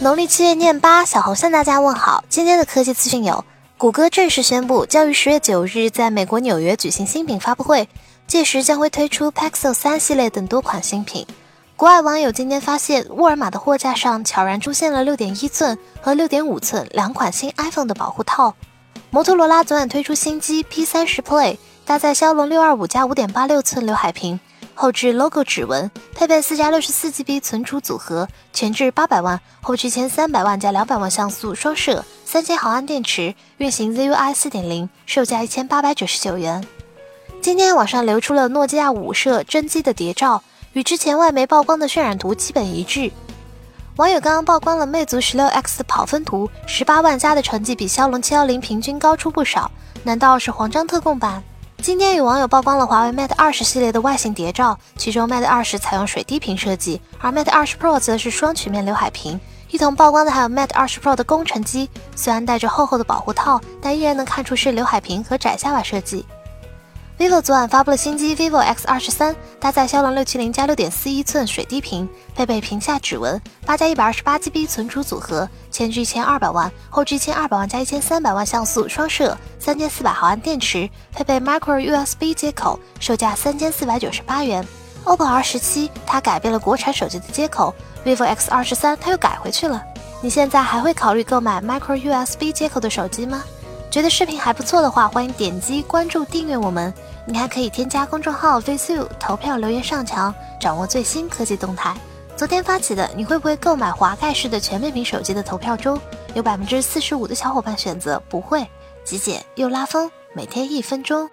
农历七月廿八，小红向大家问好。今天的科技资讯有：谷歌正式宣布将于十月九日在美国纽约举行新品发布会，届时将会推出 Pixel 三系列等多款新品。国外网友今天发现，沃尔玛的货架上悄然出现了六点一寸和六点五寸两款新 iPhone 的保护套。摩托罗拉昨晚推出新机 P 三十 Play，搭载骁龙六二五加五点八六寸刘海屏。后置 logo 指纹，配备四加六十四 GB 存储组合，前置八百万，后置一千三百万加两百万像素双摄，三千毫安电池，运行 ZUI 四点零，售价一千八百九十九元。今天网上流出了诺基亚五摄真机的谍照，与之前外媒曝光的渲染图基本一致。网友刚刚曝光了魅族十六 X 的跑分图，十八万加的成绩比骁龙七幺零平均高出不少，难道是黄章特供版？今天有网友曝光了华为 Mate 二十系列的外形谍照，其中 Mate 二十采用水滴屏设计，而 Mate 二十 Pro 则是双曲面刘海屏。一同曝光的还有 Mate 二十 Pro 的工程机，虽然带着厚厚的保护套，但依然能看出是刘海屏和窄下巴设计。Vivo 昨晚发布了新机 vivo X 二十三，搭载骁龙六七零加六点四一寸水滴屏，配备屏下指纹，八加一百二十八 GB 存储组合，前置一千二百万，后置一千二百万加一千三百万像素双摄，三千四百毫安电池，配备 micro USB 接口，售价三千四百九十八元。OPPO R 十七它改变了国产手机的接口，vivo X 二十三它又改回去了。你现在还会考虑购买 micro USB 接口的手机吗？觉得视频还不错的话，欢迎点击关注订阅我们。你还可以添加公众号 “face you” 投票留言上墙，掌握最新科技动态。昨天发起的，你会不会购买滑盖式的全面屏手机的投票中，有百分之四十五的小伙伴选择不会。极简又拉风，每天一分钟。